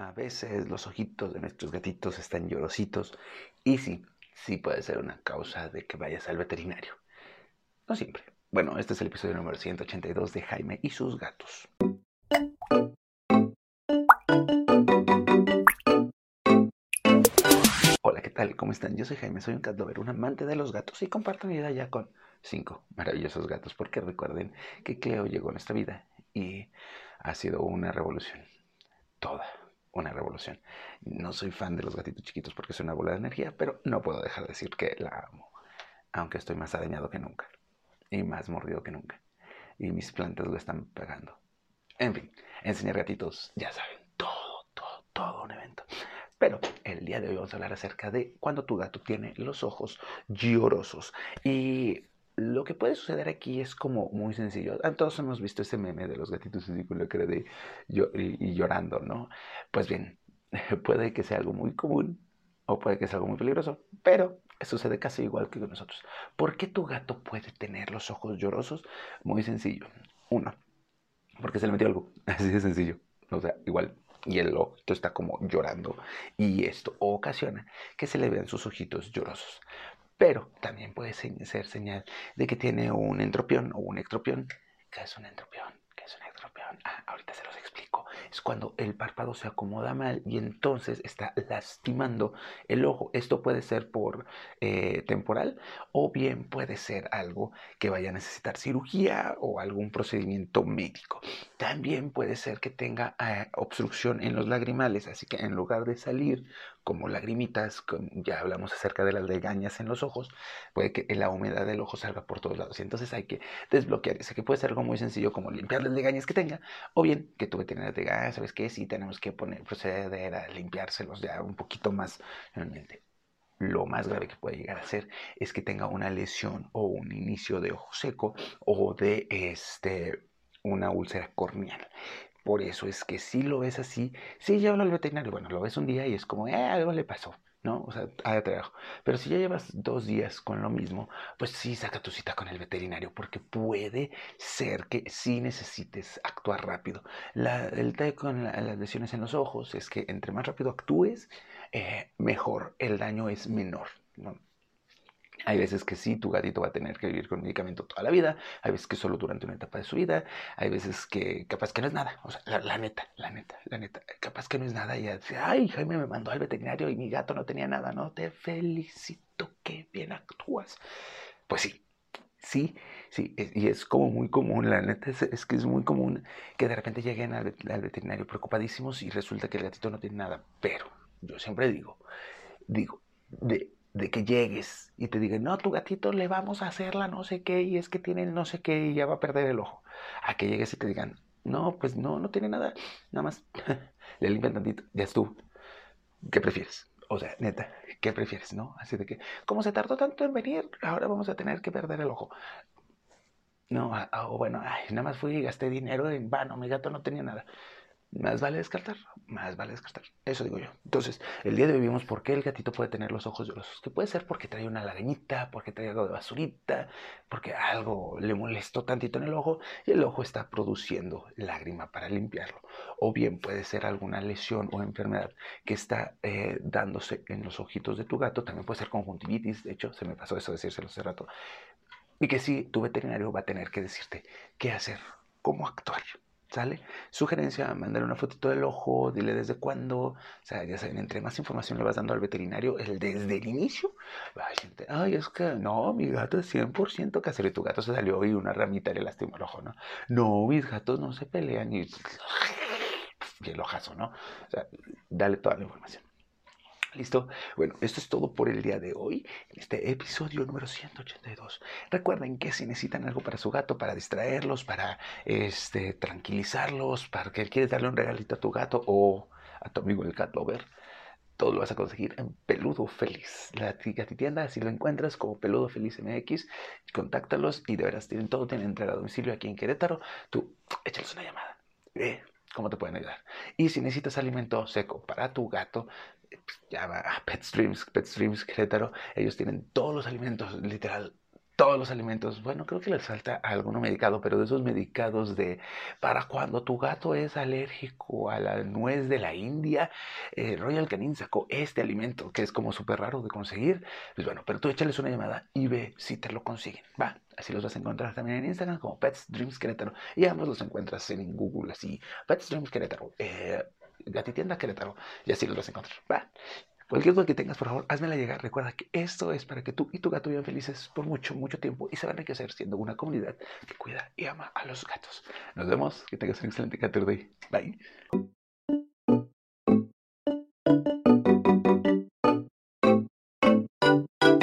A veces los ojitos de nuestros gatitos están llorositos y sí, sí puede ser una causa de que vayas al veterinario. No siempre. Bueno, este es el episodio número 182 de Jaime y sus gatos. Hola, ¿qué tal? ¿Cómo están? Yo soy Jaime, soy un cat un amante de los gatos y comparto mi vida ya con cinco maravillosos gatos porque recuerden que Cleo llegó a nuestra vida y ha sido una revolución. Toda una revolución. No soy fan de los gatitos chiquitos porque es una bola de energía, pero no puedo dejar de decir que la amo. Aunque estoy más arañado que nunca. Y más mordido que nunca. Y mis plantas lo están pegando. En fin, enseñar gatitos, ya saben, todo, todo, todo un evento. Pero el día de hoy vamos a hablar acerca de cuando tu gato tiene los ojos llorosos. Y lo que puede suceder aquí es como muy sencillo. Ah, todos hemos visto ese meme de los gatitos cara de y, llorando, ¿no? Pues bien, puede que sea algo muy común o puede que sea algo muy peligroso, pero sucede casi igual que con nosotros. ¿Por qué tu gato puede tener los ojos llorosos? Muy sencillo. Uno, porque se le metió algo. Así de sencillo. O sea, igual. Y el ojo está como llorando. Y esto ocasiona que se le vean sus ojitos llorosos pero también puede ser señal de que tiene un entropión o un ectropión. ¿Qué es un entropión? ¿Qué es un ectropión? Ah, ahorita se los explico. Es cuando el párpado se acomoda mal y entonces está lastimando el ojo. Esto puede ser por eh, temporal o bien puede ser algo que vaya a necesitar cirugía o algún procedimiento médico. También puede ser que tenga eh, obstrucción en los lagrimales, así que en lugar de salir como lagrimitas, ya hablamos acerca de las legañas en los ojos, puede que la humedad del ojo salga por todos lados. Y entonces hay que desbloquear ese, que puede ser algo muy sencillo como limpiar las legañas que tenga, o bien que tu veterinario te diga, ah, ¿sabes qué? Sí, tenemos que poner, proceder a limpiárselos ya un poquito más realmente. Lo más grave que puede llegar a ser es que tenga una lesión o un inicio de ojo seco o de este, una úlcera corneal. Por eso es que si lo ves así, sí llévalo al veterinario. Bueno, lo ves un día y es como, eh, algo le pasó, ¿no? O sea, hay trabajo. Pero si ya llevas dos días con lo mismo, pues sí saca tu cita con el veterinario, porque puede ser que sí necesites actuar rápido. el tema con las lesiones en los ojos es que entre más rápido actúes, eh, mejor, el daño es menor. ¿no? Hay veces que sí, tu gatito va a tener que vivir con medicamento toda la vida, hay veces que solo durante una etapa de su vida, hay veces que capaz que no es nada, o sea, la, neta, la neta, la neta, capaz que no es nada y ya dice, ay, Jaime me mandó al veterinario y mi gato no tenía nada, no, te felicito, que bien actúas. Pues sí, sí, sí, y es como muy común, la neta es, que es muy común que de repente lleguen al, al veterinario preocupadísimos y resulta que el gatito no tiene nada, pero yo siempre digo, digo, de de que llegues y te digan, no, tu gatito le vamos a hacer la no sé qué y es que tiene no sé qué y ya va a perder el ojo. A que llegues y te digan, no, pues no, no tiene nada, nada más le limpian tantito, ya tú ¿Qué prefieres? O sea, neta, ¿qué prefieres, no? Así de que, como se tardó tanto en venir, ahora vamos a tener que perder el ojo. No, ah, o bueno, ay, nada más fui y gasté dinero en vano, mi gato no tenía nada más vale descartar, más vale descartar. Eso digo yo. Entonces, el día de hoy vimos por qué el gatito puede tener los ojos llorosos. Que puede ser porque trae una lagañita, porque trae algo de basurita, porque algo le molestó tantito en el ojo y el ojo está produciendo lágrima para limpiarlo. O bien puede ser alguna lesión o enfermedad que está eh, dándose en los ojitos de tu gato. También puede ser conjuntivitis. De hecho, se me pasó eso decírselo hace rato. Y que sí, tu veterinario va a tener que decirte qué hacer, cómo actuar. ¿Sale? Sugerencia, mandar una fotito del ojo, dile desde cuándo. O sea, ya saben, entre más información le vas dando al veterinario, el desde el inicio, ay, gente, ay, es que no, mi gato es 100% casero y tu gato se salió y una ramita le lastimó el ojo, ¿no? No, mis gatos no se pelean y, y el ojazo, ¿no? O sea, dale toda la información. ¿Listo? Bueno, esto es todo por el día de hoy, este episodio número 182. Recuerden que si necesitan algo para su gato, para distraerlos, para este, tranquilizarlos, para que quieres darle un regalito a tu gato o a tu amigo el cat lover, todo lo vas a conseguir en Peludo Feliz. La tienda, si lo encuentras como Peludo Feliz MX, contáctalos y de veras tienen todo, tienen entrega a domicilio aquí en Querétaro. Tú échales una llamada. Eh, ¿Cómo te pueden ayudar? Y si necesitas alimento seco para tu gato, ya va a Pet Streams, Pet Streams Querétaro. Ellos tienen todos los alimentos, literal, todos los alimentos. Bueno, creo que les falta alguno medicado, pero de esos medicados de para cuando tu gato es alérgico a la nuez de la India, eh, Royal Canin sacó este alimento que es como súper raro de conseguir. Pues bueno, pero tú échales una llamada y ve si te lo consiguen. Va, así los vas a encontrar también en Instagram como Pets Dreams Querétaro. Y ambos los encuentras en Google así, Pets Dreams Querétaro. Eh, Gatitienda Querétaro. Y así los vas a encontrar. Va. Cualquier duda que tengas, por favor, házmela llegar. Recuerda que esto es para que tú y tu gato vivan felices por mucho, mucho tiempo y se van a enriquecer siendo una comunidad que cuida y ama a los gatos. Nos vemos. Que tengas un excelente Cat Bye.